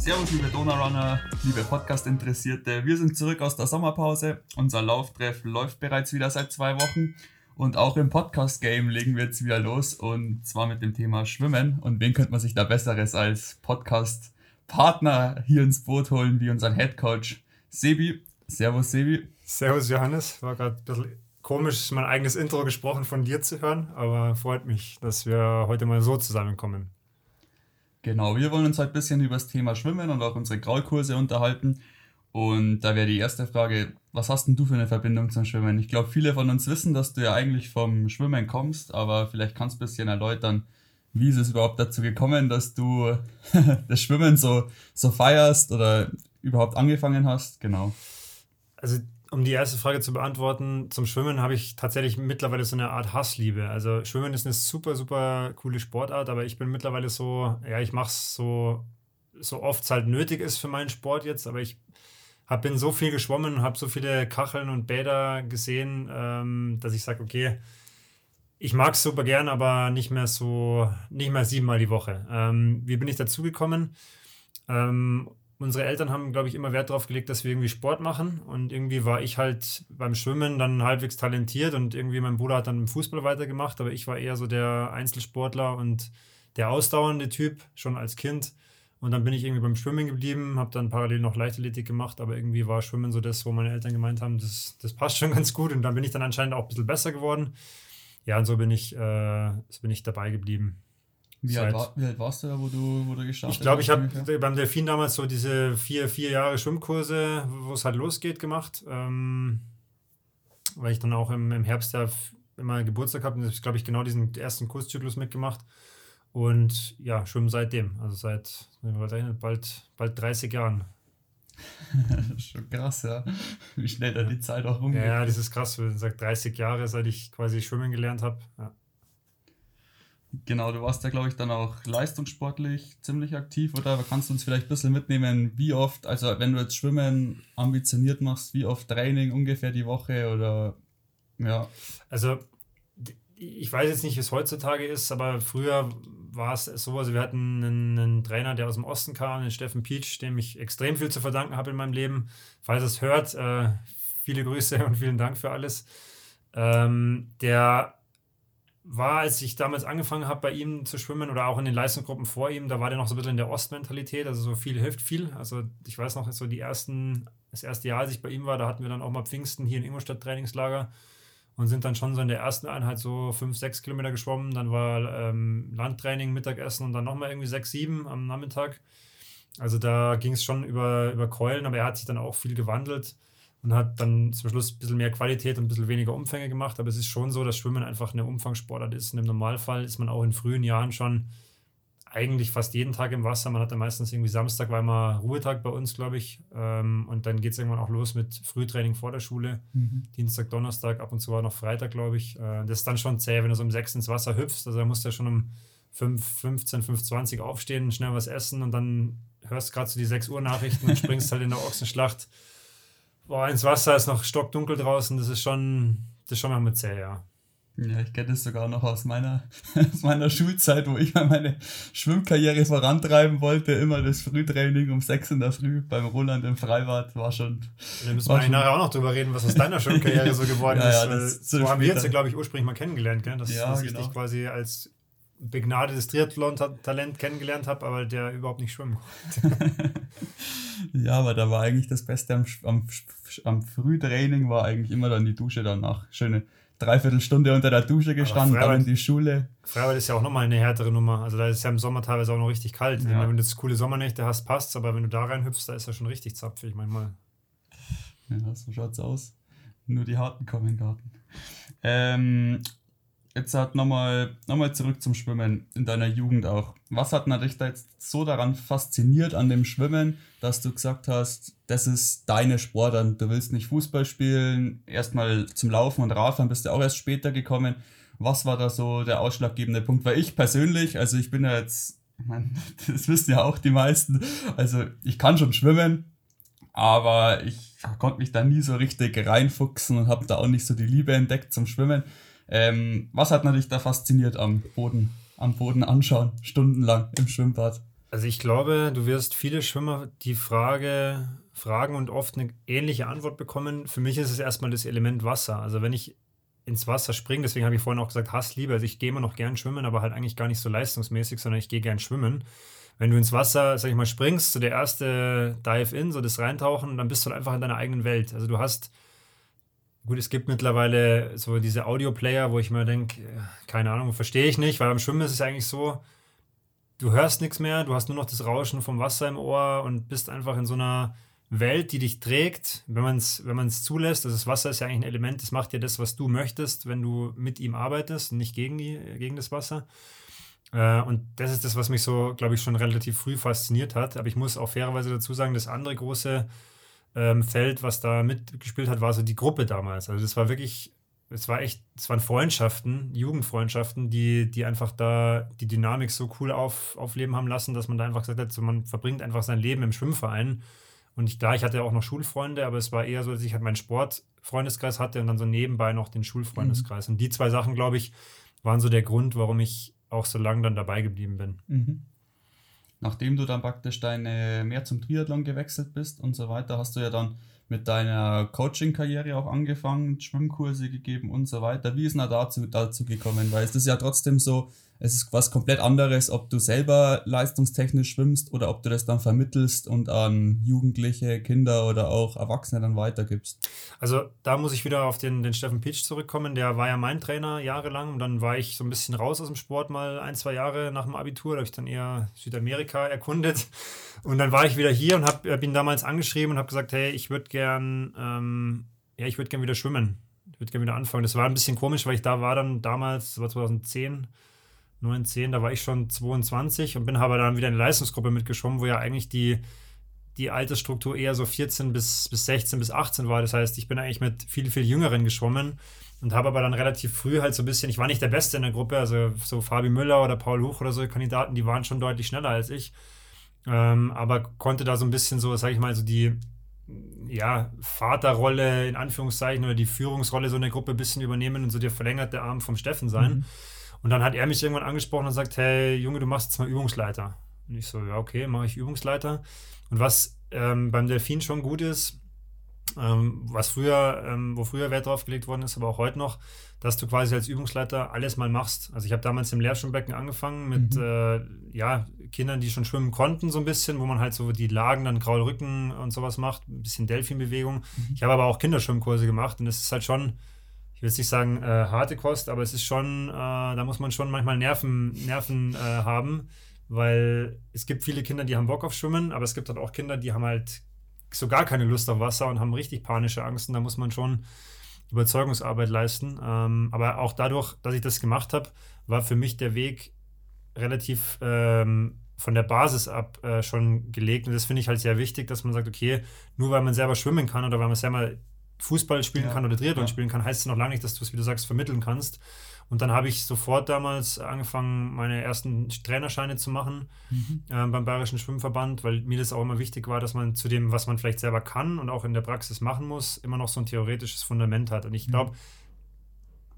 Servus, liebe Donaurunner, liebe Podcast-Interessierte. Wir sind zurück aus der Sommerpause. Unser Lauftreff läuft bereits wieder seit zwei Wochen. Und auch im Podcast-Game legen wir jetzt wieder los. Und zwar mit dem Thema Schwimmen. Und wen könnte man sich da Besseres als Podcast-Partner hier ins Boot holen, wie unseren Headcoach Sebi. Servus, Sebi. Servus, Johannes. War gerade ein bisschen komisch, mein eigenes Intro gesprochen von dir zu hören. Aber freut mich, dass wir heute mal so zusammenkommen. Genau, wir wollen uns heute ein bisschen über das Thema Schwimmen und auch unsere Graulkurse unterhalten. Und da wäre die erste Frage, was hast denn du für eine Verbindung zum Schwimmen? Ich glaube, viele von uns wissen, dass du ja eigentlich vom Schwimmen kommst, aber vielleicht kannst du ein bisschen erläutern, wie ist es überhaupt dazu gekommen, dass du das Schwimmen so, so feierst oder überhaupt angefangen hast? Genau. Also um die erste Frage zu beantworten, zum Schwimmen habe ich tatsächlich mittlerweile so eine Art Hassliebe. Also Schwimmen ist eine super, super coole Sportart, aber ich bin mittlerweile so, ja, ich mache es so, so oft es halt nötig ist für meinen Sport jetzt, aber ich hab, bin so viel geschwommen und habe so viele Kacheln und Bäder gesehen, ähm, dass ich sage, okay, ich mag es super gern, aber nicht mehr so, nicht mehr siebenmal die Woche. Ähm, wie bin ich dazu gekommen? Ähm, unsere Eltern haben, glaube ich, immer Wert darauf gelegt, dass wir irgendwie Sport machen. Und irgendwie war ich halt beim Schwimmen dann halbwegs talentiert und irgendwie mein Bruder hat dann im Fußball weitergemacht, aber ich war eher so der Einzelsportler und der ausdauernde Typ, schon als Kind. Und dann bin ich irgendwie beim Schwimmen geblieben, habe dann parallel noch Leichtathletik gemacht, aber irgendwie war Schwimmen so das, wo meine Eltern gemeint haben, das, das passt schon ganz gut. Und dann bin ich dann anscheinend auch ein bisschen besser geworden. Ja, und so bin ich, äh, so bin ich dabei geblieben. Wie alt, war, wie alt, warst du da, wo du, wo du gestartet Ich glaube, ich habe beim Delfin damals so diese vier, vier Jahre Schwimmkurse, wo es halt losgeht, gemacht. Ähm, weil ich dann auch im, im Herbst ja immer Geburtstag habe und ich glaube ich genau diesen ersten Kurszyklus mitgemacht. Und ja, schwimmen seitdem. Also seit bald, bald 30 Jahren. Schon krass, ja. Wie schnell da die Zeit auch rumgeht. Ja, das ist krass. Ich sage 30 Jahre, seit ich quasi schwimmen gelernt habe. Ja. Genau, du warst ja, glaube ich, dann auch leistungssportlich ziemlich aktiv, oder? Kannst du uns vielleicht ein bisschen mitnehmen, wie oft, also wenn du jetzt Schwimmen ambitioniert machst, wie oft Training ungefähr die Woche oder ja? Also, ich weiß jetzt nicht, wie es heutzutage ist, aber früher war es so, also wir hatten einen, einen, Trainer, der aus dem Osten kam, den Steffen Pietsch, dem ich extrem viel zu verdanken habe in meinem Leben. Falls es hört, äh, viele Grüße und vielen Dank für alles. Ähm, der war, als ich damals angefangen habe, bei ihm zu schwimmen oder auch in den Leistungsgruppen vor ihm, da war der noch so ein bisschen in der Ostmentalität, also so viel hilft viel. Also ich weiß noch, so die ersten, das erste Jahr, als ich bei ihm war, da hatten wir dann auch mal Pfingsten hier in Ingolstadt Trainingslager und sind dann schon so in der ersten Einheit so fünf, sechs Kilometer geschwommen. Dann war ähm, Landtraining, Mittagessen und dann nochmal irgendwie sechs, sieben am Nachmittag. Also da ging es schon über, über Keulen, aber er hat sich dann auch viel gewandelt und hat dann zum Schluss ein bisschen mehr Qualität und ein bisschen weniger Umfänge gemacht. Aber es ist schon so, dass Schwimmen einfach eine Umfangssportart ist. Und im Normalfall ist man auch in frühen Jahren schon eigentlich fast jeden Tag im Wasser. Man hat dann meistens irgendwie Samstag war immer Ruhetag bei uns, glaube ich. Ähm, und dann geht es irgendwann auch los mit Frühtraining vor der Schule. Mhm. Dienstag, Donnerstag, ab und zu war noch Freitag, glaube ich. Äh, das ist dann schon zäh, wenn du so um 6 ins Wasser hüpfst. Also da musst du ja schon um 5, 15, 5.20 aufstehen, schnell was essen und dann hörst gerade so die 6 Uhr Nachrichten und springst halt in der Ochsenschlacht boah, ins Wasser ist noch stockdunkel draußen, das ist schon, das ist schon mal mit zäh, ja. Ja, ich kenne das sogar noch aus meiner, aus meiner Schulzeit, wo ich mal meine Schwimmkarriere vorantreiben wollte. Immer das Frühtraining um 6 in der Früh beim Roland im Freibad war schon. Da müssen wir nachher auch noch drüber reden, was aus deiner Schwimmkarriere so geworden ja, ist. Ja, das so haben wir jetzt ja, glaube ich, ursprünglich mal kennengelernt, gell? Dass, ja, dass genau. ich dich quasi als begnadetes Triathlon-Talent kennengelernt habe, aber der überhaupt nicht schwimmen konnte. ja, aber da war eigentlich das Beste am, am, am Frühtraining, war eigentlich immer dann die Dusche danach. Schöne Dreiviertelstunde unter der Dusche gestanden, dann in die Schule. Freibad ist ja auch nochmal eine härtere Nummer. Also da ist ja im Sommer teilweise auch noch richtig kalt. Ja. Wenn du jetzt coole Sommernächte hast, passt aber wenn du da reinhüpfst, da ist ja schon richtig zapfig manchmal. Ja, so schaut's aus. Nur die Harten kommen in den Garten. Ähm, jetzt hat nochmal noch mal zurück zum Schwimmen in deiner Jugend auch. Was hat dich da jetzt so daran fasziniert an dem Schwimmen, dass du gesagt hast, das ist deine Sportart, du willst nicht Fußball spielen, erstmal zum Laufen und Radfahren bist du auch erst später gekommen. Was war da so der ausschlaggebende Punkt? Weil ich persönlich, also ich bin ja jetzt, meine, das wissen ja auch die meisten, also ich kann schon schwimmen, aber ich konnte mich da nie so richtig reinfuchsen und habe da auch nicht so die Liebe entdeckt zum Schwimmen. Ähm, was hat natürlich da fasziniert am Boden, am Boden anschauen, stundenlang im Schwimmbad? Also ich glaube, du wirst viele Schwimmer die Frage fragen und oft eine ähnliche Antwort bekommen. Für mich ist es erstmal das Element Wasser. Also wenn ich ins Wasser springe, deswegen habe ich vorhin auch gesagt, Hass lieber. Also ich gehe immer noch gern schwimmen, aber halt eigentlich gar nicht so leistungsmäßig, sondern ich gehe gern schwimmen. Wenn du ins Wasser, sag ich mal, springst, so der erste Dive-In, so das Reintauchen, dann bist du halt einfach in deiner eigenen Welt. Also du hast, gut, es gibt mittlerweile so diese Audio-Player, wo ich mir denke, keine Ahnung, verstehe ich nicht, weil beim Schwimmen ist es eigentlich so, du hörst nichts mehr, du hast nur noch das Rauschen vom Wasser im Ohr und bist einfach in so einer Welt, die dich trägt, wenn man es wenn zulässt. Also das Wasser ist ja eigentlich ein Element, das macht ja das, was du möchtest, wenn du mit ihm arbeitest und nicht gegen, gegen das Wasser. Äh, und das ist das, was mich so, glaube ich, schon relativ früh fasziniert hat. Aber ich muss auch fairerweise dazu sagen, das andere große ähm, Feld, was da mitgespielt hat, war so die Gruppe damals. Also das war wirklich, es war echt, es waren Freundschaften, Jugendfreundschaften, die, die einfach da die Dynamik so cool auf, aufleben haben lassen, dass man da einfach gesagt hat, so man verbringt einfach sein Leben im Schwimmverein und ich, klar, ich hatte auch noch Schulfreunde, aber es war eher so, dass ich halt meinen Sportfreundeskreis hatte und dann so nebenbei noch den Schulfreundeskreis. Mhm. Und die zwei Sachen, glaube ich, waren so der Grund, warum ich auch so lange dann dabei geblieben bin. Mhm. Nachdem du dann praktisch deine mehr zum Triathlon gewechselt bist und so weiter, hast du ja dann mit deiner Coaching-Karriere auch angefangen, Schwimmkurse gegeben und so weiter. Wie ist denn dazu, dazu gekommen? Weil es ist ja trotzdem so, es ist was komplett anderes, ob du selber leistungstechnisch schwimmst oder ob du das dann vermittelst und an Jugendliche, Kinder oder auch Erwachsene dann weitergibst. Also da muss ich wieder auf den, den Steffen Pitsch zurückkommen. Der war ja mein Trainer jahrelang und dann war ich so ein bisschen raus aus dem Sport mal ein, zwei Jahre nach dem Abitur. Da habe ich dann eher Südamerika erkundet. Und dann war ich wieder hier und habe hab ihn damals angeschrieben und habe gesagt, hey, ich würde gern, ähm, ja, ich würde gern wieder schwimmen. Ich würde gern wieder anfangen. Das war ein bisschen komisch, weil ich da war dann damals, das war 2010, 9, 10, da war ich schon 22 und bin aber dann wieder in eine Leistungsgruppe mitgeschwommen, wo ja eigentlich die, die Altersstruktur eher so 14 bis, bis 16 bis 18 war. Das heißt, ich bin eigentlich mit viel, viel Jüngeren geschwommen und habe aber dann relativ früh halt so ein bisschen, ich war nicht der Beste in der Gruppe, also so Fabi Müller oder Paul Huch oder so Kandidaten, die waren schon deutlich schneller als ich. Ähm, aber konnte da so ein bisschen so, sag ich mal, so die ja, Vaterrolle in Anführungszeichen oder die Führungsrolle so in der Gruppe ein bisschen übernehmen und so der verlängerte Arm vom Steffen sein. Mhm. Und dann hat er mich irgendwann angesprochen und sagt, hey Junge, du machst jetzt mal Übungsleiter. Und ich so, ja, okay, mache ich Übungsleiter. Und was ähm, beim Delfin schon gut ist, ähm, was früher, ähm, wo früher Wert drauf gelegt worden ist, aber auch heute noch, dass du quasi als Übungsleiter alles mal machst. Also ich habe damals im Lehrschwimmbecken angefangen mit mhm. äh, ja, Kindern, die schon schwimmen konnten, so ein bisschen, wo man halt so die Lagen, dann Graulrücken und sowas macht, ein bisschen Delfinbewegung. Mhm. Ich habe aber auch Kinderschwimmkurse gemacht und es ist halt schon ich will jetzt nicht sagen äh, harte Kost, aber es ist schon, äh, da muss man schon manchmal Nerven, Nerven äh, haben, weil es gibt viele Kinder, die haben Bock auf Schwimmen, aber es gibt halt auch Kinder, die haben halt so gar keine Lust auf Wasser und haben richtig panische Angst und da muss man schon Überzeugungsarbeit leisten. Ähm, aber auch dadurch, dass ich das gemacht habe, war für mich der Weg relativ ähm, von der Basis ab äh, schon gelegt. Und das finde ich halt sehr wichtig, dass man sagt, okay, nur weil man selber schwimmen kann oder weil man selber Fußball spielen ja. kann oder Triathlon ja. spielen kann, heißt es noch lange nicht, dass du es, wie du sagst, vermitteln kannst. Und dann habe ich sofort damals angefangen, meine ersten Trainerscheine zu machen mhm. äh, beim Bayerischen Schwimmverband, weil mir das auch immer wichtig war, dass man zu dem, was man vielleicht selber kann und auch in der Praxis machen muss, immer noch so ein theoretisches Fundament hat. Und ich glaube,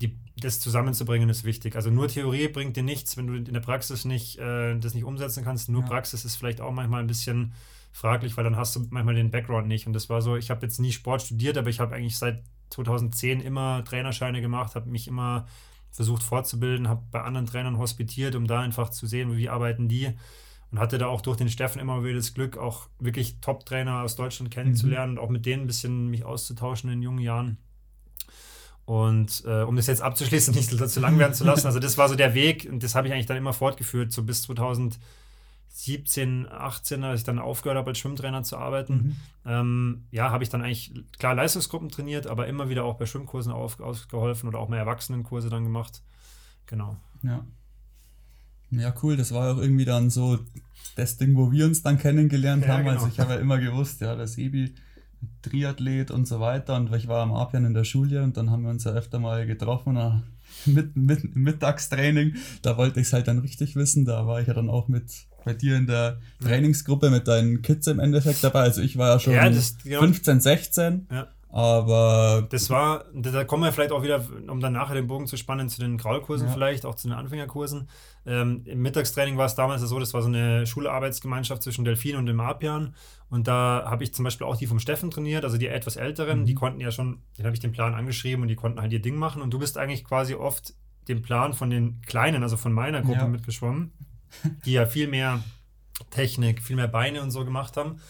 die, das zusammenzubringen ist wichtig. Also nur Theorie bringt dir nichts, wenn du in der Praxis nicht äh, das nicht umsetzen kannst. Nur ja. Praxis ist vielleicht auch manchmal ein bisschen fraglich, weil dann hast du manchmal den Background nicht. Und das war so, ich habe jetzt nie Sport studiert, aber ich habe eigentlich seit 2010 immer Trainerscheine gemacht, habe mich immer versucht fortzubilden, habe bei anderen Trainern hospitiert, um da einfach zu sehen, wie arbeiten die. Und hatte da auch durch den Steffen immer wieder das Glück, auch wirklich Top-Trainer aus Deutschland kennenzulernen mhm. und auch mit denen ein bisschen mich auszutauschen in jungen Jahren. Und äh, um das jetzt abzuschließen, nicht zu lang werden zu lassen, also das war so der Weg und das habe ich eigentlich dann immer fortgeführt, so bis 2000. 17, 18, als ich dann aufgehört habe, als Schwimmtrainer zu arbeiten, mhm. ähm, ja, habe ich dann eigentlich klar Leistungsgruppen trainiert, aber immer wieder auch bei Schwimmkursen auf, ausgeholfen oder auch mehr Erwachsenenkurse dann gemacht. Genau. Ja. Ja, cool. Das war auch irgendwie dann so das Ding, wo wir uns dann kennengelernt ja, haben. Also genau. Also ich habe ja immer gewusst, ja, der Sebi, Triathlet und so weiter. Und ich war am Apian in der Schule und dann haben wir uns ja öfter mal getroffen mit, mit Mittagstraining. Da wollte ich es halt dann richtig wissen. Da war ich ja dann auch mit bei dir in der Trainingsgruppe mit deinen Kids im Endeffekt dabei. Also ich war ja schon ja, das, genau. 15, 16. Ja. Aber. Das war, da kommen wir vielleicht auch wieder, um dann nachher den Bogen zu spannen, zu den Graulkursen ja. vielleicht, auch zu den Anfängerkursen. Ähm, Im Mittagstraining war es damals so, das war so eine Schularbeitsgemeinschaft zwischen Delfin und dem Apian. Und da habe ich zum Beispiel auch die vom Steffen trainiert, also die etwas älteren, mhm. die konnten ja schon, den habe ich den Plan angeschrieben und die konnten halt ihr Ding machen. Und du bist eigentlich quasi oft den Plan von den Kleinen, also von meiner Gruppe ja. mitgeschwommen, die ja viel mehr Technik, viel mehr Beine und so gemacht haben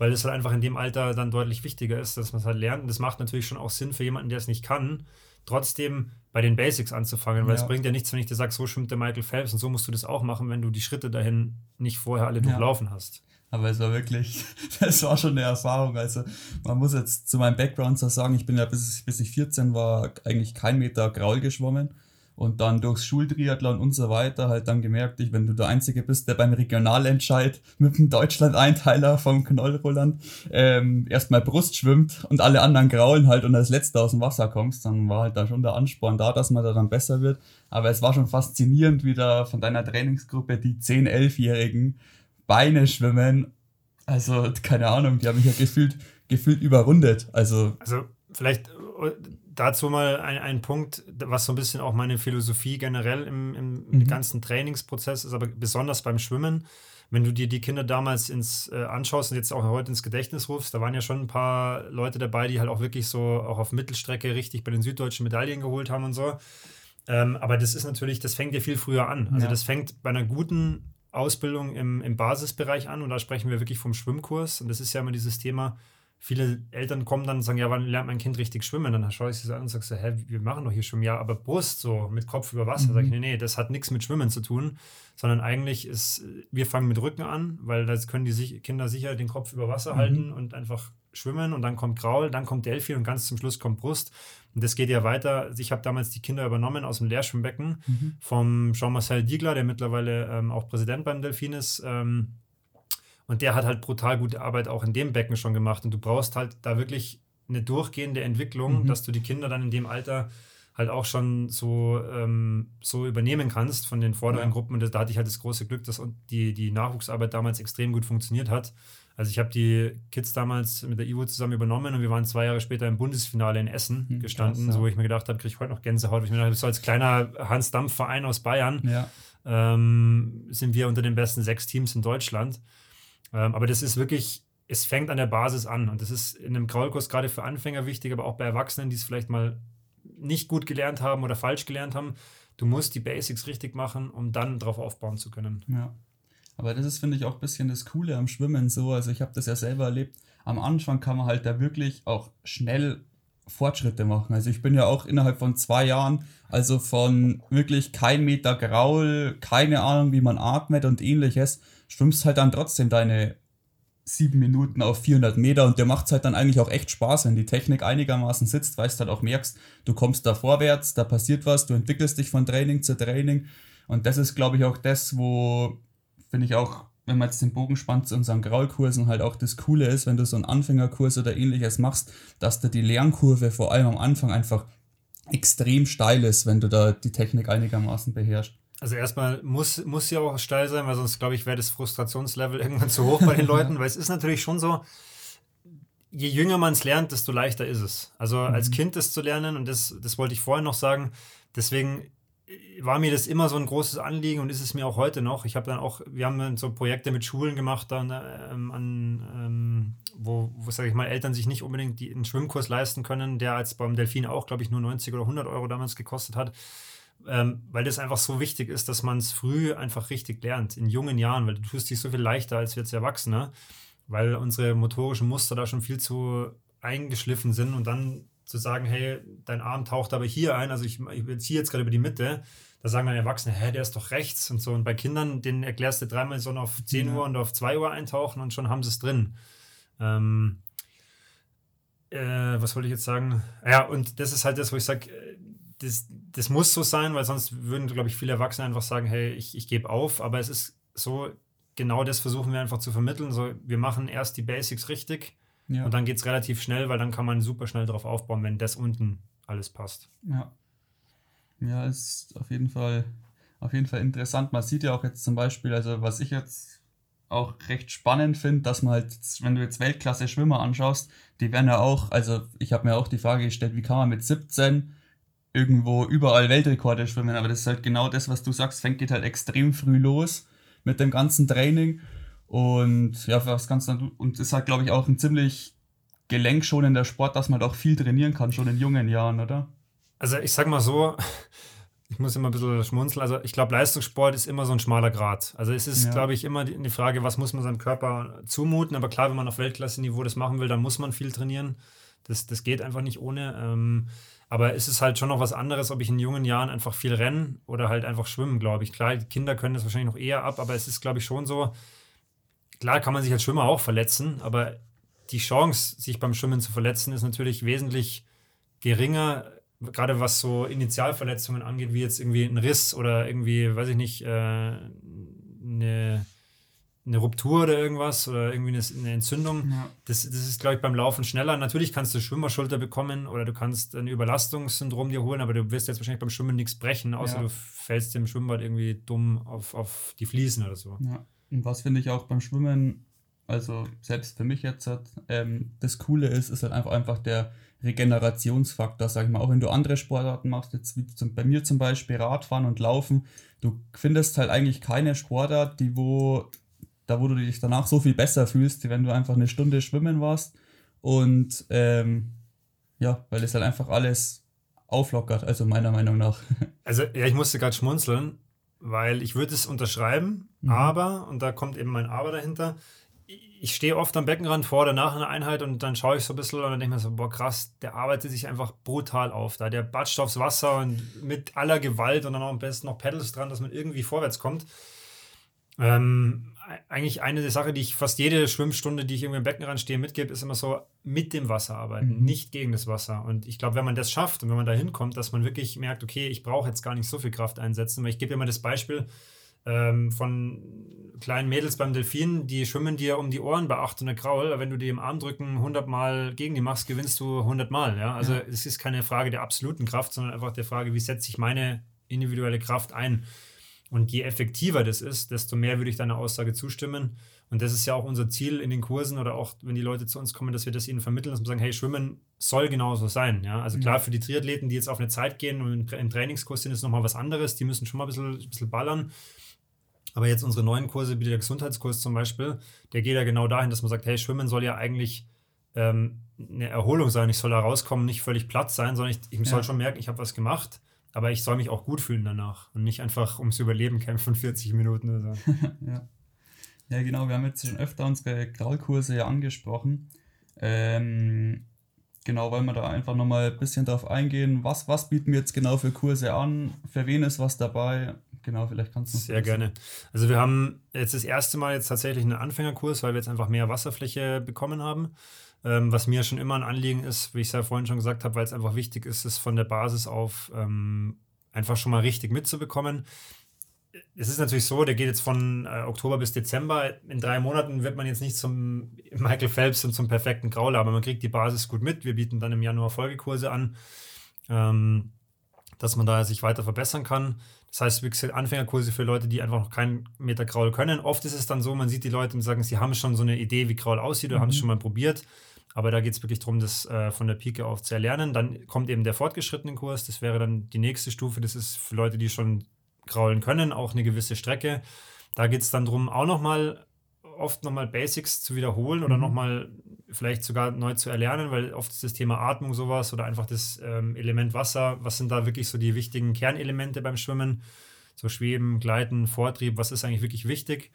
weil es halt einfach in dem Alter dann deutlich wichtiger ist, dass man es halt lernt. Und das macht natürlich schon auch Sinn für jemanden, der es nicht kann, trotzdem bei den Basics anzufangen, weil ja. es bringt ja nichts, wenn ich dir sage, so schwimmt der Michael Phelps und so musst du das auch machen, wenn du die Schritte dahin nicht vorher alle durchlaufen ja. hast. Aber es war wirklich, es war schon eine Erfahrung. Also man muss jetzt zu meinem Background sagen, ich bin ja bis, bis ich 14 war eigentlich kein Meter Graul geschwommen und dann durchs Schultriathlon und so weiter halt dann gemerkt, ich, wenn du der Einzige bist, der beim Regionalentscheid mit dem Deutschland-Einteiler vom Knollroland ähm, erstmal Brust schwimmt und alle anderen graulen halt und als Letzter aus dem Wasser kommst, dann war halt da schon der Ansporn da, dass man da dann besser wird. Aber es war schon faszinierend, wie da von deiner Trainingsgruppe die 10-, 11-Jährigen Beine schwimmen. Also, keine Ahnung, die haben mich ja gefühlt, gefühlt überrundet. Also, also vielleicht dazu mal ein, ein Punkt, was so ein bisschen auch meine Philosophie generell im, im mhm. ganzen Trainingsprozess ist, aber besonders beim Schwimmen. Wenn du dir die Kinder damals ins äh, anschaust und jetzt auch heute ins Gedächtnis rufst, da waren ja schon ein paar Leute dabei, die halt auch wirklich so auch auf Mittelstrecke richtig bei den süddeutschen Medaillen geholt haben und so. Ähm, aber das ist natürlich, das fängt ja viel früher an. Also ja. das fängt bei einer guten Ausbildung im, im Basisbereich an und da sprechen wir wirklich vom Schwimmkurs und das ist ja immer dieses Thema, viele Eltern kommen dann und sagen, ja, wann lernt mein Kind richtig schwimmen? Dann schaue ich sie an und sage, hä, wir machen doch hier Schwimmen. Ja, aber Brust so mit Kopf über Wasser. Mhm. Sage ich, nee, nee, das hat nichts mit Schwimmen zu tun, sondern eigentlich ist, wir fangen mit Rücken an, weil da können die Kinder sicher den Kopf über Wasser mhm. halten und einfach schwimmen und dann kommt Graul, dann kommt Delphi und ganz zum Schluss kommt Brust. Und das geht ja weiter. Ich habe damals die Kinder übernommen aus dem Lehrschwimmbecken mhm. vom Jean-Marcel Diegler, der mittlerweile ähm, auch Präsident beim Delfin ist. Ähm, und der hat halt brutal gute Arbeit auch in dem Becken schon gemacht. Und du brauchst halt da wirklich eine durchgehende Entwicklung, mhm. dass du die Kinder dann in dem Alter halt auch schon so, ähm, so übernehmen kannst von den vorderen ja. Gruppen. Und das, da hatte ich halt das große Glück, dass die, die Nachwuchsarbeit damals extrem gut funktioniert hat. Also ich habe die Kids damals mit der Ivo zusammen übernommen und wir waren zwei Jahre später im Bundesfinale in Essen mhm, gestanden, krass, ja. so wo ich mir gedacht habe, kriege ich heute noch Gänsehaut. Ich mir dachte, so als kleiner Hans-Dampf-Verein aus Bayern ja. ähm, sind wir unter den besten sechs Teams in Deutschland. Ähm, aber das ist wirklich, es fängt an der Basis an. Und das ist in einem Kraulkurs gerade für Anfänger wichtig, aber auch bei Erwachsenen, die es vielleicht mal nicht gut gelernt haben oder falsch gelernt haben. Du musst die Basics richtig machen, um dann darauf aufbauen zu können. Ja. Aber das ist, finde ich, auch ein bisschen das Coole am Schwimmen so. Also ich habe das ja selber erlebt. Am Anfang kann man halt da wirklich auch schnell Fortschritte machen. Also ich bin ja auch innerhalb von zwei Jahren, also von wirklich kein Meter Graul, keine Ahnung, wie man atmet und ähnliches, schwimmst halt dann trotzdem deine sieben Minuten auf 400 Meter und dir macht es halt dann eigentlich auch echt Spaß, wenn die Technik einigermaßen sitzt, weil du halt auch merkst, du kommst da vorwärts, da passiert was, du entwickelst dich von Training zu Training und das ist, glaube ich, auch das, wo, finde ich auch, wenn man jetzt den Bogen spannt zu unseren Graulkursen, halt auch das Coole ist, wenn du so einen Anfängerkurs oder ähnliches machst, dass da die Lernkurve vor allem am Anfang einfach extrem steil ist, wenn du da die Technik einigermaßen beherrschst. Also erstmal muss, muss ja auch steil sein, weil sonst, glaube ich, wäre das Frustrationslevel irgendwann zu hoch bei den Leuten, weil es ist natürlich schon so, je jünger man es lernt, desto leichter ist es. Also mhm. als Kind das zu lernen, und das, das wollte ich vorhin noch sagen, deswegen war mir das immer so ein großes Anliegen und ist es mir auch heute noch. Ich habe dann auch, wir haben so Projekte mit Schulen gemacht, dann ähm, an, ähm, wo, wo sage ich mal, Eltern sich nicht unbedingt die, einen Schwimmkurs leisten können, der als beim Delfin auch, glaube ich, nur 90 oder 100 Euro damals gekostet hat ähm, weil das einfach so wichtig ist, dass man es früh einfach richtig lernt, in jungen Jahren, weil du tust dich so viel leichter als jetzt Erwachsene, weil unsere motorischen Muster da schon viel zu eingeschliffen sind und dann zu sagen, hey, dein Arm taucht aber hier ein, also ich, ich ziehe jetzt gerade über die Mitte, da sagen dann Erwachsene, hä, der ist doch rechts und so. Und bei Kindern, denen erklärst du dreimal, so auf 10 ja. Uhr und auf 2 Uhr eintauchen und schon haben sie es drin. Ähm, äh, was wollte ich jetzt sagen? Ja, und das ist halt das, wo ich sage, das, das muss so sein, weil sonst würden, glaube ich, viele Erwachsene einfach sagen, hey, ich, ich gebe auf. Aber es ist so, genau das versuchen wir einfach zu vermitteln. So, wir machen erst die Basics richtig ja. und dann geht es relativ schnell, weil dann kann man super schnell darauf aufbauen, wenn das unten alles passt. Ja. Ja, ist auf jeden Fall, auf jeden Fall interessant. Man sieht ja auch jetzt zum Beispiel, also was ich jetzt auch recht spannend finde, dass man halt, wenn du jetzt Weltklasse-Schwimmer anschaust, die werden ja auch, also ich habe mir auch die Frage gestellt, wie kann man mit 17 irgendwo überall Weltrekorde schwimmen, aber das ist halt genau das, was du sagst, fängt geht halt extrem früh los mit dem ganzen Training und ja, was ganz und ist halt glaube ich auch ein ziemlich gelenkschonender Sport, dass man doch viel trainieren kann schon in jungen Jahren, oder? Also ich sag mal so, ich muss immer ein bisschen schmunzeln. Also ich glaube, Leistungssport ist immer so ein schmaler Grad. Also es ist, ja. glaube ich, immer die, die, Frage, was muss man seinem Körper zumuten. Aber klar, wenn man auf Weltklasse-Niveau das machen will, dann muss man viel trainieren. Das, das geht einfach nicht ohne. Ähm, aber es ist halt schon noch was anderes, ob ich in jungen Jahren einfach viel renne oder halt einfach schwimmen, glaube ich. Klar, Kinder können das wahrscheinlich noch eher ab, aber es ist, glaube ich, schon so. Klar kann man sich als Schwimmer auch verletzen, aber die Chance, sich beim Schwimmen zu verletzen, ist natürlich wesentlich geringer, gerade was so Initialverletzungen angeht, wie jetzt irgendwie ein Riss oder irgendwie, weiß ich nicht, äh, eine, eine Ruptur oder irgendwas oder irgendwie eine, eine Entzündung. Ja. Das, das ist, glaube ich, beim Laufen schneller. Natürlich kannst du Schwimmerschulter bekommen oder du kannst ein Überlastungssyndrom dir holen, aber du wirst jetzt wahrscheinlich beim Schwimmen nichts brechen, außer ja. du fällst im Schwimmbad irgendwie dumm auf, auf die Fliesen oder so. Ja. Und was finde ich auch beim Schwimmen, also selbst für mich jetzt, ähm, das Coole ist, ist halt einfach, einfach der Regenerationsfaktor, sag ich mal. Auch wenn du andere Sportarten machst, jetzt wie zum, bei mir zum Beispiel Radfahren und Laufen, du findest halt eigentlich keine Sportart, die wo, da wo du dich danach so viel besser fühlst, wie wenn du einfach eine Stunde schwimmen warst. Und ähm, ja, weil es halt einfach alles auflockert, also meiner Meinung nach. Also ja, ich musste gerade schmunzeln, weil ich würde es unterschreiben, mhm. aber, und da kommt eben mein Aber dahinter, ich stehe oft am Beckenrand vor oder nach einer Einheit und dann schaue ich so ein bisschen und dann denke ich mir so, boah krass, der arbeitet sich einfach brutal auf. Da der batscht aufs Wasser und mit aller Gewalt und dann auch am besten noch Pedals dran, dass man irgendwie vorwärts kommt. Ähm, eigentlich eine der Sachen, die ich fast jede Schwimmstunde, die ich irgendwie am Beckenrand stehe, mitgebe, ist immer so mit dem Wasser arbeiten, mhm. nicht gegen das Wasser. Und ich glaube, wenn man das schafft und wenn man da hinkommt, dass man wirklich merkt, okay, ich brauche jetzt gar nicht so viel Kraft einsetzen, weil ich gebe immer das Beispiel, ähm, von kleinen Mädels beim Delfin, die schwimmen dir um die Ohren bei 800 Graul. Wenn du die im Armdrücken 100 Mal gegen die machst, gewinnst du 100 Mal. Ja? Also ja. es ist keine Frage der absoluten Kraft, sondern einfach der Frage, wie setze ich meine individuelle Kraft ein. Und je effektiver das ist, desto mehr würde ich deiner Aussage zustimmen. Und das ist ja auch unser Ziel in den Kursen oder auch, wenn die Leute zu uns kommen, dass wir das ihnen vermitteln, dass wir sagen, hey, Schwimmen soll genauso sein. Ja? Also klar, für die Triathleten, die jetzt auf eine Zeit gehen und im Trainingskurs sind, ist nochmal was anderes. Die müssen schon mal ein bisschen, ein bisschen ballern. Aber jetzt unsere neuen Kurse, wie der Gesundheitskurs zum Beispiel, der geht ja genau dahin, dass man sagt, hey, Schwimmen soll ja eigentlich ähm, eine Erholung sein. Ich soll da rauskommen, nicht völlig platt sein, sondern ich, ich ja. soll schon merken, ich habe was gemacht, aber ich soll mich auch gut fühlen danach und nicht einfach ums Überleben kämpfen 40 Minuten oder so. ja. ja, genau. Wir haben jetzt schon öfter unsere Graulkurse ja angesprochen. Ähm, genau, weil wir da einfach nochmal ein bisschen drauf eingehen, was, was bieten wir jetzt genau für Kurse an, für wen ist was dabei genau, vielleicht kannst du Sehr gerne. Also wir haben jetzt das erste Mal jetzt tatsächlich einen Anfängerkurs, weil wir jetzt einfach mehr Wasserfläche bekommen haben. Ähm, was mir schon immer ein Anliegen ist, wie ich es ja vorhin schon gesagt habe, weil es einfach wichtig ist, es von der Basis auf ähm, einfach schon mal richtig mitzubekommen. Es ist natürlich so, der geht jetzt von äh, Oktober bis Dezember. In drei Monaten wird man jetzt nicht zum Michael Phelps und zum perfekten Grauler, aber man kriegt die Basis gut mit. Wir bieten dann im Januar Folgekurse an, ähm, dass man da sich weiter verbessern kann. Das heißt, wie gesagt, Anfängerkurse für Leute, die einfach noch keinen Meter Kraul können. Oft ist es dann so, man sieht die Leute und sagen, sie haben schon so eine Idee, wie Kraul aussieht oder mhm. haben es schon mal probiert. Aber da geht es wirklich darum, das äh, von der Pike auf zu erlernen. Dann kommt eben der fortgeschrittene Kurs. Das wäre dann die nächste Stufe. Das ist für Leute, die schon kraulen können, auch eine gewisse Strecke. Da geht es dann darum, auch nochmal oft nochmal Basics zu wiederholen oder mhm. nochmal vielleicht sogar neu zu erlernen, weil oft ist das Thema Atmung sowas oder einfach das ähm, Element Wasser. Was sind da wirklich so die wichtigen Kernelemente beim Schwimmen? So Schweben, Gleiten, Vortrieb, was ist eigentlich wirklich wichtig?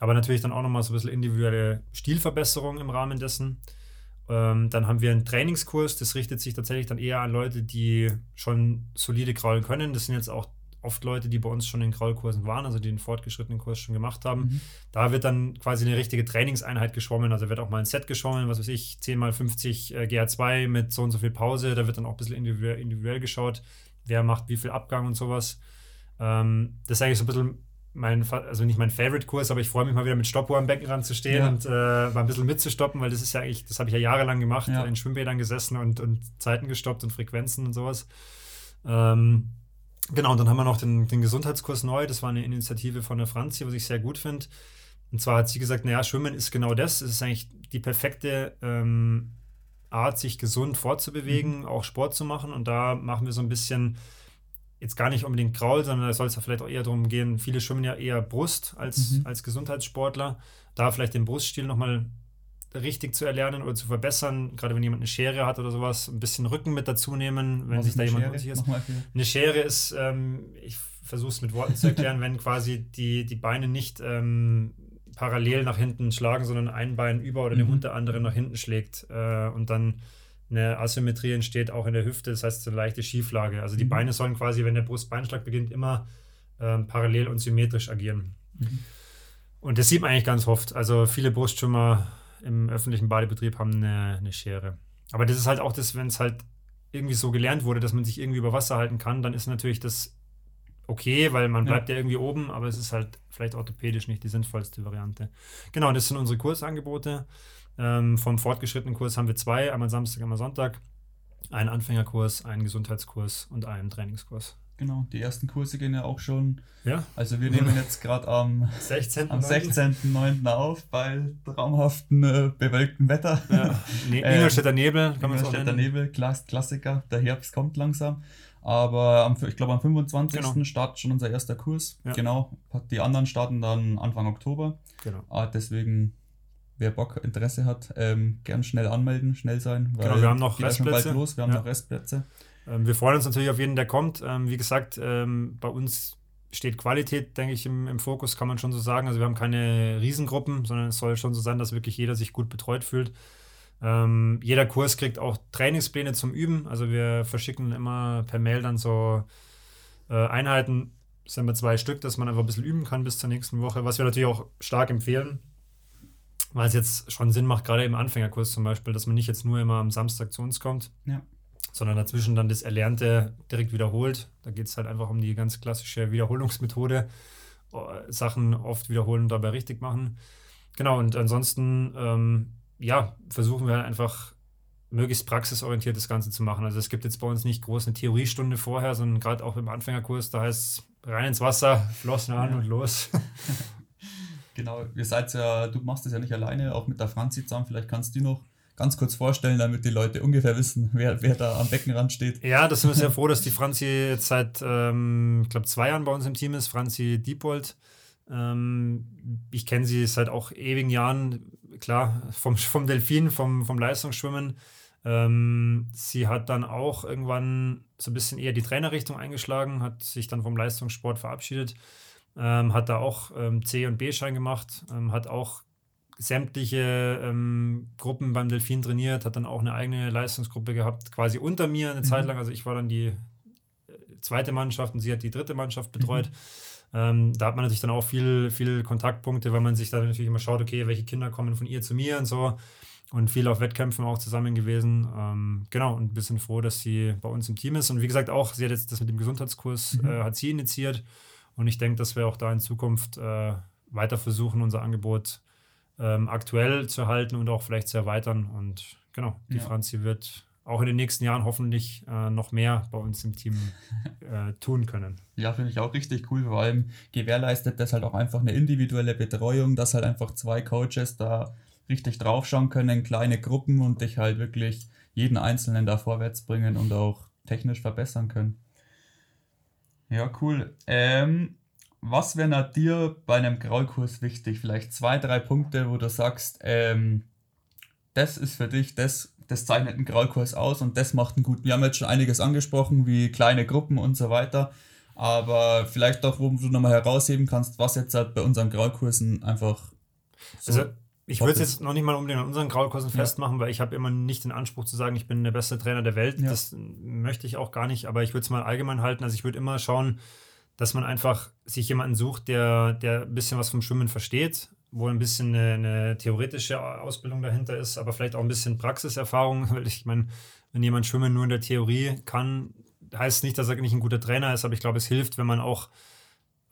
Aber natürlich dann auch nochmal so ein bisschen individuelle Stilverbesserung im Rahmen dessen. Ähm, dann haben wir einen Trainingskurs, das richtet sich tatsächlich dann eher an Leute, die schon solide kraulen können. Das sind jetzt auch oft Leute, die bei uns schon in Kraulkursen waren, also die den fortgeschrittenen Kurs schon gemacht haben. Mhm. Da wird dann quasi eine richtige Trainingseinheit geschwommen. Also wird auch mal ein Set geschwommen, was weiß ich, 10 mal 50 äh, GR2 mit so und so viel Pause. Da wird dann auch ein bisschen individuell, individuell geschaut, wer macht wie viel Abgang und sowas. Ähm, das ist eigentlich so ein bisschen mein, also nicht mein Favorite-Kurs, aber ich freue mich mal wieder mit Stoppuhr am Beckenrand zu stehen ja. und äh, mal ein bisschen mitzustoppen, weil das ist ja eigentlich, das habe ich ja jahrelang gemacht, ja. in Schwimmbädern gesessen und, und Zeiten gestoppt und Frequenzen und sowas. Ähm, Genau, und dann haben wir noch den, den Gesundheitskurs neu. Das war eine Initiative von der Franzi, was ich sehr gut finde. Und zwar hat sie gesagt, naja, Schwimmen ist genau das. Es ist eigentlich die perfekte ähm, Art, sich gesund fortzubewegen, mhm. auch Sport zu machen. Und da machen wir so ein bisschen, jetzt gar nicht unbedingt Kraul, sondern da soll es ja vielleicht auch eher darum gehen, viele schwimmen ja eher Brust als, mhm. als Gesundheitssportler. Da vielleicht den Bruststil nochmal richtig zu erlernen oder zu verbessern, gerade wenn jemand eine Schere hat oder sowas, ein bisschen Rücken mit dazu nehmen, wenn Was sich da jemand unsicher ist. Eine Schere ist, ähm, ich versuche es mit Worten zu erklären, wenn quasi die, die Beine nicht ähm, parallel nach hinten schlagen, sondern ein Bein über oder mhm. dem unter anderem nach hinten schlägt äh, und dann eine Asymmetrie entsteht auch in der Hüfte, das heißt eine leichte Schieflage. Also die mhm. Beine sollen quasi, wenn der Brustbeinschlag beginnt, immer ähm, parallel und symmetrisch agieren. Mhm. Und das sieht man eigentlich ganz oft. Also viele Brustschwimmer im öffentlichen Badebetrieb haben eine, eine Schere. Aber das ist halt auch das, wenn es halt irgendwie so gelernt wurde, dass man sich irgendwie über Wasser halten kann, dann ist natürlich das okay, weil man bleibt ja, ja irgendwie oben, aber es ist halt vielleicht orthopädisch nicht die sinnvollste Variante. Genau, das sind unsere Kursangebote. Ähm, vom fortgeschrittenen Kurs haben wir zwei, einmal Samstag, einmal Sonntag. Einen Anfängerkurs, einen Gesundheitskurs und einen Trainingskurs. Genau, die ersten Kurse gehen ja auch schon. Ja. Also wir nehmen jetzt gerade am 16.9. Am 16. auf bei traumhaften, äh, bewölktem Wetter. Ja. Ne äh, Ingolstädter Nebel, kann man Ingolstädter Nebel, Klass Klassiker. Der Herbst kommt langsam. Aber am, ich glaube am 25. Genau. startet schon unser erster Kurs. Ja. Genau. Die anderen starten dann Anfang Oktober. Genau. Ah, deswegen wer Bock, Interesse hat, ähm, gern schnell anmelden, schnell sein. genau, wir haben noch Restplätze. los, wir haben ja. noch Restplätze. Ähm, wir freuen uns natürlich auf jeden, der kommt. Ähm, wie gesagt, ähm, bei uns steht Qualität, denke ich, im, im, Fokus, kann man schon so sagen. Also wir haben keine Riesengruppen, sondern es soll schon so sein, dass wirklich jeder sich gut betreut fühlt. Ähm, jeder Kurs kriegt auch Trainingspläne zum Üben. Also wir verschicken immer per Mail dann so äh, Einheiten, das sind wir zwei Stück, dass man einfach ein bisschen üben kann bis zur nächsten Woche, was wir natürlich auch stark empfehlen, weil es jetzt schon Sinn macht, gerade im Anfängerkurs zum Beispiel, dass man nicht jetzt nur immer am Samstag zu uns kommt. Ja sondern dazwischen dann das Erlernte direkt wiederholt. Da geht es halt einfach um die ganz klassische Wiederholungsmethode. Sachen oft wiederholen und dabei richtig machen. Genau, und ansonsten, ähm, ja, versuchen wir einfach möglichst praxisorientiert das Ganze zu machen. Also es gibt jetzt bei uns nicht groß eine Theoriestunde vorher, sondern gerade auch im Anfängerkurs, da heißt es rein ins Wasser, Flossen an ja. und los. genau, ihr seid ja, du machst das ja nicht alleine, auch mit der Franzi zusammen, vielleicht kannst du noch ganz kurz vorstellen, damit die Leute ungefähr wissen, wer, wer da am Beckenrand steht. Ja, das sind wir sehr froh, dass die Franzi jetzt seit, ähm, ich glaube, zwei Jahren bei uns im Team ist, Franzi Diepold. Ähm, ich kenne sie seit auch ewigen Jahren, klar, vom, vom Delfin, vom, vom Leistungsschwimmen. Ähm, sie hat dann auch irgendwann so ein bisschen eher die Trainerrichtung eingeschlagen, hat sich dann vom Leistungssport verabschiedet, ähm, hat da auch ähm, C- und B-Schein gemacht, ähm, hat auch sämtliche ähm, Gruppen beim Delfin trainiert, hat dann auch eine eigene Leistungsgruppe gehabt, quasi unter mir eine mhm. Zeit lang. Also ich war dann die äh, zweite Mannschaft und sie hat die dritte Mannschaft betreut. Mhm. Da hat man natürlich dann auch viel, viel Kontaktpunkte, weil man sich dann natürlich immer schaut, okay, welche Kinder kommen von ihr zu mir und so. Und viel auf Wettkämpfen auch zusammen gewesen. Ähm, genau, und ein bisschen froh, dass sie bei uns im Team ist. Und wie gesagt, auch, sie hat jetzt das mit dem Gesundheitskurs, mhm. äh, hat sie initiiert. Und ich denke, dass wir auch da in Zukunft äh, weiter versuchen, unser Angebot ähm, aktuell zu halten und auch vielleicht zu erweitern. Und genau, die ja. Franzi wird auch in den nächsten Jahren hoffentlich äh, noch mehr bei uns im Team äh, tun können. Ja, finde ich auch richtig cool. Vor allem gewährleistet das halt auch einfach eine individuelle Betreuung, dass halt einfach zwei Coaches da richtig draufschauen können, kleine Gruppen und dich halt wirklich jeden Einzelnen da vorwärts bringen und auch technisch verbessern können. Ja, cool. Ähm, was wäre dir bei einem Graulkurs wichtig? Vielleicht zwei, drei Punkte, wo du sagst, ähm, das ist für dich, das, das zeichnet einen Graulkurs aus und das macht einen guten. Wir haben jetzt schon einiges angesprochen, wie kleine Gruppen und so weiter. Aber vielleicht auch, wo du nochmal herausheben kannst, was jetzt halt bei unseren Graulkursen einfach. So also, ich würde es jetzt noch nicht mal unbedingt an unseren Graulkursen ja. festmachen, weil ich habe immer nicht den Anspruch zu sagen, ich bin der beste Trainer der Welt. Ja. Das möchte ich auch gar nicht, aber ich würde es mal allgemein halten. Also ich würde immer schauen, dass man einfach sich jemanden sucht, der, der ein bisschen was vom Schwimmen versteht, wo ein bisschen eine, eine, theoretische Ausbildung dahinter ist, aber vielleicht auch ein bisschen Praxiserfahrung, weil ich meine, wenn jemand Schwimmen nur in der Theorie kann, heißt nicht, dass er nicht ein guter Trainer ist, aber ich glaube, es hilft, wenn man auch,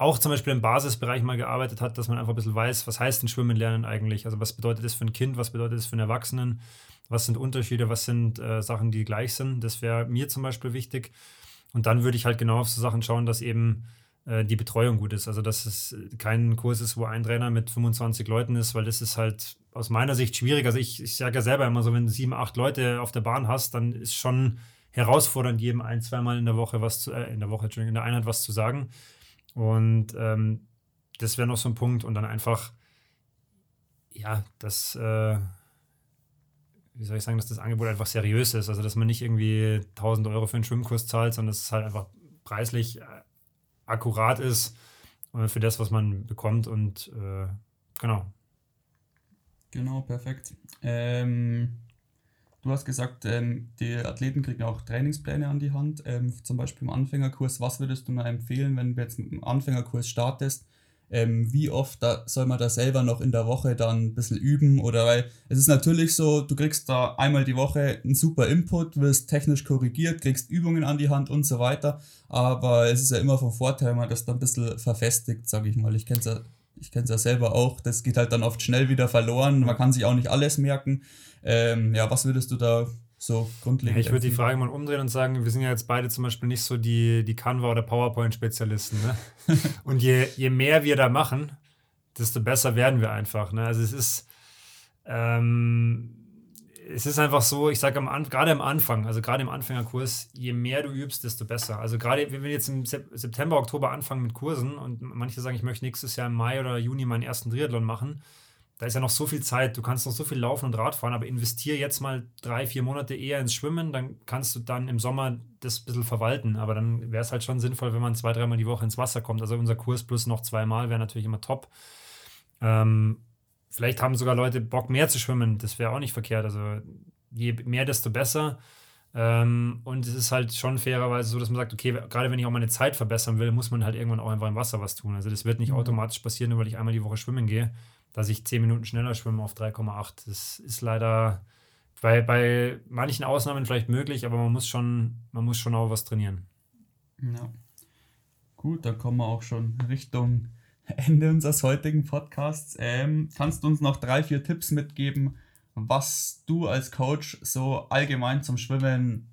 auch zum Beispiel im Basisbereich mal gearbeitet hat, dass man einfach ein bisschen weiß, was heißt denn Schwimmen lernen eigentlich? Also was bedeutet das für ein Kind, was bedeutet das für einen Erwachsenen? Was sind Unterschiede, was sind äh, Sachen, die gleich sind? Das wäre mir zum Beispiel wichtig. Und dann würde ich halt genau auf so Sachen schauen, dass eben äh, die Betreuung gut ist. Also, dass es kein Kurs ist, wo ein Trainer mit 25 Leuten ist, weil das ist halt aus meiner Sicht schwierig. Also, ich, ich sage ja selber immer so, wenn du sieben, acht Leute auf der Bahn hast, dann ist schon herausfordernd, jedem ein, zweimal in der Woche was zu, äh, in der Woche, in der Einheit was zu sagen. Und ähm, das wäre noch so ein Punkt. Und dann einfach, ja, das, äh, wie soll ich sagen, dass das Angebot einfach seriös ist. Also, dass man nicht irgendwie 1000 Euro für einen Schwimmkurs zahlt, sondern dass es halt einfach preislich äh, akkurat ist äh, für das, was man bekommt. Und äh, genau. Genau, perfekt. Ähm, du hast gesagt, ähm, die Athleten kriegen auch Trainingspläne an die Hand, ähm, zum Beispiel im Anfängerkurs. Was würdest du mir empfehlen, wenn du jetzt mit dem Anfängerkurs startest? ähm, wie oft da soll man da selber noch in der Woche dann ein bisschen üben oder weil es ist natürlich so, du kriegst da einmal die Woche einen super Input, wirst technisch korrigiert, kriegst Übungen an die Hand und so weiter, aber es ist ja immer von Vorteil, wenn man das dann ein bisschen verfestigt, sage ich mal. Ich kenne es ja, ich kenne ja selber auch, das geht halt dann oft schnell wieder verloren, man kann sich auch nicht alles merken. Ähm, ja, was würdest du da so grundlegend. Ja, ich würde die Frage mal umdrehen und sagen, wir sind ja jetzt beide zum Beispiel nicht so die, die Canva- oder PowerPoint-Spezialisten. Ne? und je, je mehr wir da machen, desto besser werden wir einfach. Ne? Also es ist, ähm, es ist einfach so, ich sage gerade am Anfang, also gerade im Anfängerkurs, je mehr du übst, desto besser. Also gerade, wenn wir jetzt im September, Oktober anfangen mit Kursen und manche sagen, ich möchte nächstes Jahr im Mai oder Juni meinen ersten Triathlon machen, da ist ja noch so viel Zeit, du kannst noch so viel laufen und Radfahren, aber investiere jetzt mal drei, vier Monate eher ins Schwimmen, dann kannst du dann im Sommer das ein bisschen verwalten. Aber dann wäre es halt schon sinnvoll, wenn man zwei, dreimal die Woche ins Wasser kommt. Also unser Kurs plus noch zweimal wäre natürlich immer top. Ähm, vielleicht haben sogar Leute Bock mehr zu schwimmen, das wäre auch nicht verkehrt. Also je mehr, desto besser. Ähm, und es ist halt schon fairerweise so, dass man sagt, okay, gerade wenn ich auch meine Zeit verbessern will, muss man halt irgendwann auch einfach im Wasser was tun. Also das wird nicht mhm. automatisch passieren, nur weil ich einmal die Woche schwimmen gehe dass ich 10 Minuten schneller schwimme auf 3,8. Das ist leider bei, bei manchen Ausnahmen vielleicht möglich, aber man muss schon, man muss schon auch was trainieren. Ja. Gut, dann kommen wir auch schon Richtung Ende unseres heutigen Podcasts. Ähm, kannst du uns noch drei, vier Tipps mitgeben, was du als Coach so allgemein zum Schwimmen,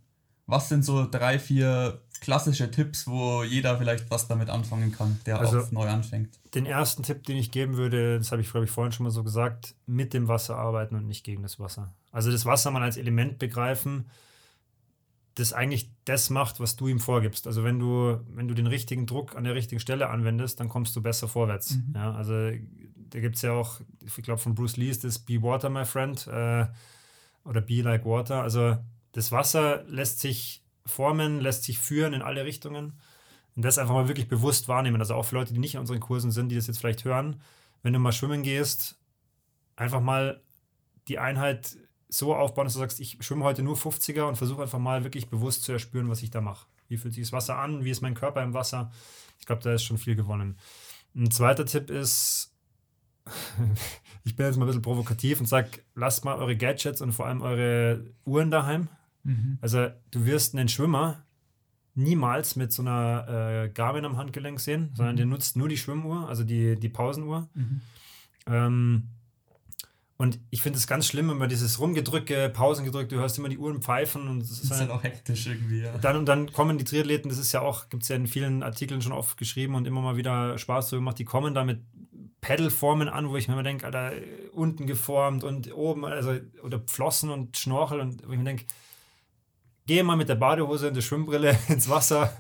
was sind so drei, vier klassische Tipps, wo jeder vielleicht was damit anfangen kann, der also auch neu anfängt. Den ersten Tipp, den ich geben würde, das habe ich, glaube ich, vorhin schon mal so gesagt, mit dem Wasser arbeiten und nicht gegen das Wasser. Also das Wasser mal als Element begreifen, das eigentlich das macht, was du ihm vorgibst. Also wenn du, wenn du den richtigen Druck an der richtigen Stelle anwendest, dann kommst du besser vorwärts. Mhm. Ja, also da gibt es ja auch, ich glaube von Bruce Lee ist das Be Water, my friend, äh, oder Be like Water. Also das Wasser lässt sich formen, lässt sich führen in alle Richtungen. Und das einfach mal wirklich bewusst wahrnehmen. Also auch für Leute, die nicht in unseren Kursen sind, die das jetzt vielleicht hören, wenn du mal schwimmen gehst, einfach mal die Einheit so aufbauen, dass du sagst, ich schwimme heute nur 50er und versuche einfach mal wirklich bewusst zu erspüren, was ich da mache. Wie fühlt sich das Wasser an? Wie ist mein Körper im Wasser? Ich glaube, da ist schon viel gewonnen. Ein zweiter Tipp ist, ich bin jetzt mal ein bisschen provokativ und sage, lasst mal eure Gadgets und vor allem eure Uhren daheim. Mhm. Also du wirst einen Schwimmer niemals mit so einer äh, Garmin am Handgelenk sehen, sondern mhm. der nutzt nur die Schwimmuhr, also die, die Pausenuhr. Mhm. Ähm, und ich finde es ganz schlimm, immer dieses Rumgedrücke, Pausengedrücke, du hörst immer die Uhren pfeifen und das ist, halt auch hektisch irgendwie, ja. Dann, und dann kommen die Triathleten, das ist ja auch, gibt es ja in vielen Artikeln schon oft geschrieben und immer mal wieder Spaß so gemacht, die kommen da mit Pedalformen an, wo ich mir immer denke, Alter, unten geformt und oben, also, oder Flossen und Schnorchel und wo ich mir denke, gehe mal mit der Badehose und der Schwimmbrille ins Wasser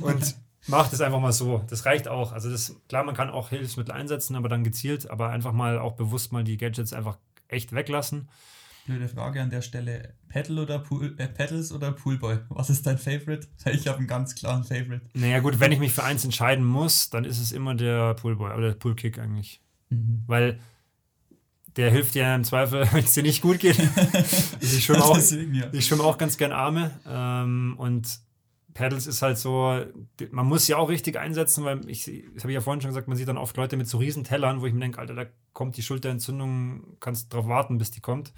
und mach das einfach mal so. Das reicht auch. Also das, klar, man kann auch Hilfsmittel einsetzen, aber dann gezielt, aber einfach mal auch bewusst mal die Gadgets einfach echt weglassen. Blöde Frage an der Stelle. Pedal oder Pool, äh, Pedals oder Poolboy? Was ist dein Favorite? Ich habe einen ganz klaren Favorite. Naja gut, wenn ich mich für eins entscheiden muss, dann ist es immer der Poolboy oder der Poolkick eigentlich. Mhm. Weil der hilft dir im Zweifel, wenn es dir nicht gut geht. ich schwimme auch, ja. schwimm auch ganz gern Arme. Ähm, und Pedals ist halt so, man muss sie auch richtig einsetzen, weil ich, das habe ich ja vorhin schon gesagt, man sieht dann oft Leute mit so riesen Tellern, wo ich mir denke, Alter, da kommt die Schulterentzündung, kannst drauf warten, bis die kommt.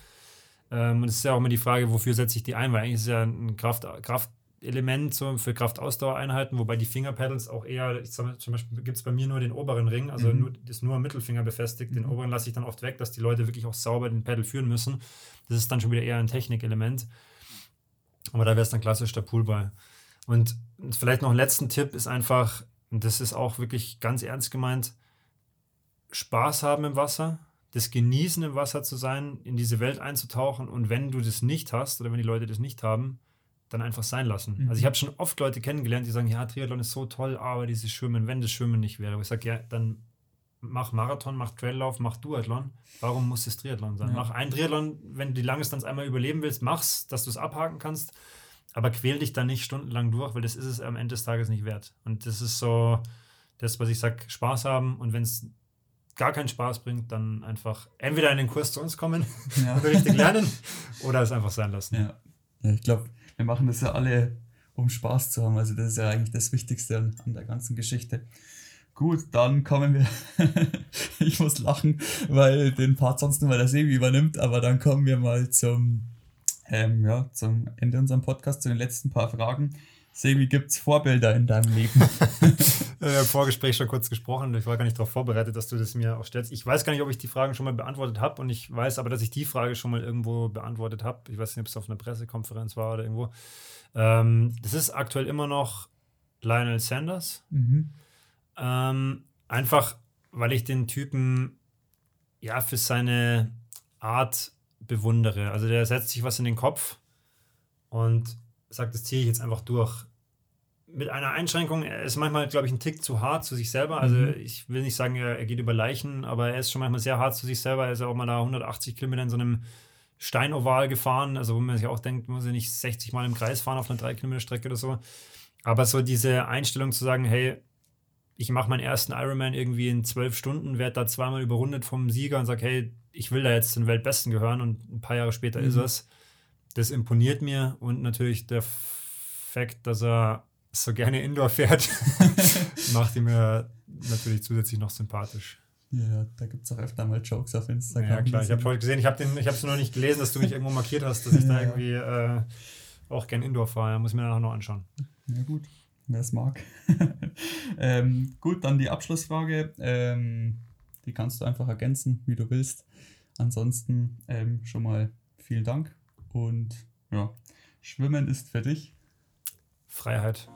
Ähm, und es ist ja auch immer die Frage, wofür setze ich die ein, weil eigentlich ist es ja ein Kraft, Kraft Element so für Kraftausdauereinheiten, wobei die Fingerpedals auch eher, ich sag, zum Beispiel gibt es bei mir nur den oberen Ring, also mhm. nur, ist nur am Mittelfinger befestigt. Den mhm. oberen lasse ich dann oft weg, dass die Leute wirklich auch sauber den Pedal führen müssen. Das ist dann schon wieder eher ein Technikelement. Aber da wäre es dann klassisch der Poolball. Und vielleicht noch ein letzten Tipp ist einfach, und das ist auch wirklich ganz ernst gemeint, Spaß haben im Wasser, das Genießen im Wasser zu sein, in diese Welt einzutauchen und wenn du das nicht hast oder wenn die Leute das nicht haben, dann einfach sein lassen. Mhm. Also ich habe schon oft Leute kennengelernt, die sagen, ja, Triathlon ist so toll, aber dieses Schwimmen, wenn das Schwimmen nicht wäre. Aber ich sage, ja, dann mach Marathon, mach Traillauf, mach Duathlon. Warum muss es Triathlon sein? Ja. Mach ein Triathlon, wenn du die Langdistanz einmal überleben willst, mach's, dass du es abhaken kannst. Aber quäl dich da nicht stundenlang durch, weil das ist es am Ende des Tages nicht wert. Und das ist so das, was ich sage, Spaß haben. Und wenn es gar keinen Spaß bringt, dann einfach entweder in den Kurs zu uns kommen ja. und richtig lernen oder es einfach sein lassen. Ja, ja ich glaube, wir machen das ja alle, um Spaß zu haben. Also das ist ja eigentlich das Wichtigste an, an der ganzen Geschichte. Gut, dann kommen wir. ich muss lachen, weil den Part sonst nur mal der Sebi übernimmt, aber dann kommen wir mal zum, ähm, ja, zum Ende unserem Podcast, zu den letzten paar Fragen. Sebi, gibt es Vorbilder in deinem Leben? Im Vorgespräch schon kurz gesprochen. Ich war gar nicht darauf vorbereitet, dass du das mir auch stellst. Ich weiß gar nicht, ob ich die Fragen schon mal beantwortet habe und ich weiß aber, dass ich die Frage schon mal irgendwo beantwortet habe. Ich weiß nicht, ob es auf einer Pressekonferenz war oder irgendwo. Ähm, das ist aktuell immer noch Lionel Sanders. Mhm. Ähm, einfach, weil ich den Typen ja für seine Art bewundere. Also der setzt sich was in den Kopf und sagt, das ziehe ich jetzt einfach durch. Mit einer Einschränkung, er ist manchmal, glaube ich, ein Tick zu hart zu sich selber. Also mhm. ich will nicht sagen, er, geht über Leichen, aber er ist schon manchmal sehr hart zu sich selber. Er ist ja auch mal da 180 Kilometer in so einem Steinoval gefahren, also wo man sich auch denkt, muss er nicht 60 Mal im Kreis fahren auf einer 3 Kilometer Strecke oder so. Aber so diese Einstellung zu sagen, hey, ich mache meinen ersten Ironman irgendwie in zwölf Stunden, werde da zweimal überrundet vom Sieger und sage, hey, ich will da jetzt den Weltbesten gehören und ein paar Jahre später mhm. ist es das imponiert mir und natürlich der Fakt, dass er so gerne Indoor fährt, macht ihn mir natürlich zusätzlich noch sympathisch. Ja, da gibt es auch öfter mal Jokes auf Instagram. Ja, klar. Ich habe heute gesehen, ich habe es noch nicht gelesen, dass du mich irgendwo markiert hast, dass ich ja. da irgendwie äh, auch gerne Indoor fahre. Muss ich mir nachher noch anschauen. Ja, gut. Wer es mag. ähm, gut, dann die Abschlussfrage. Ähm, die kannst du einfach ergänzen, wie du willst. Ansonsten ähm, schon mal vielen Dank und ja, Schwimmen ist für dich Freiheit.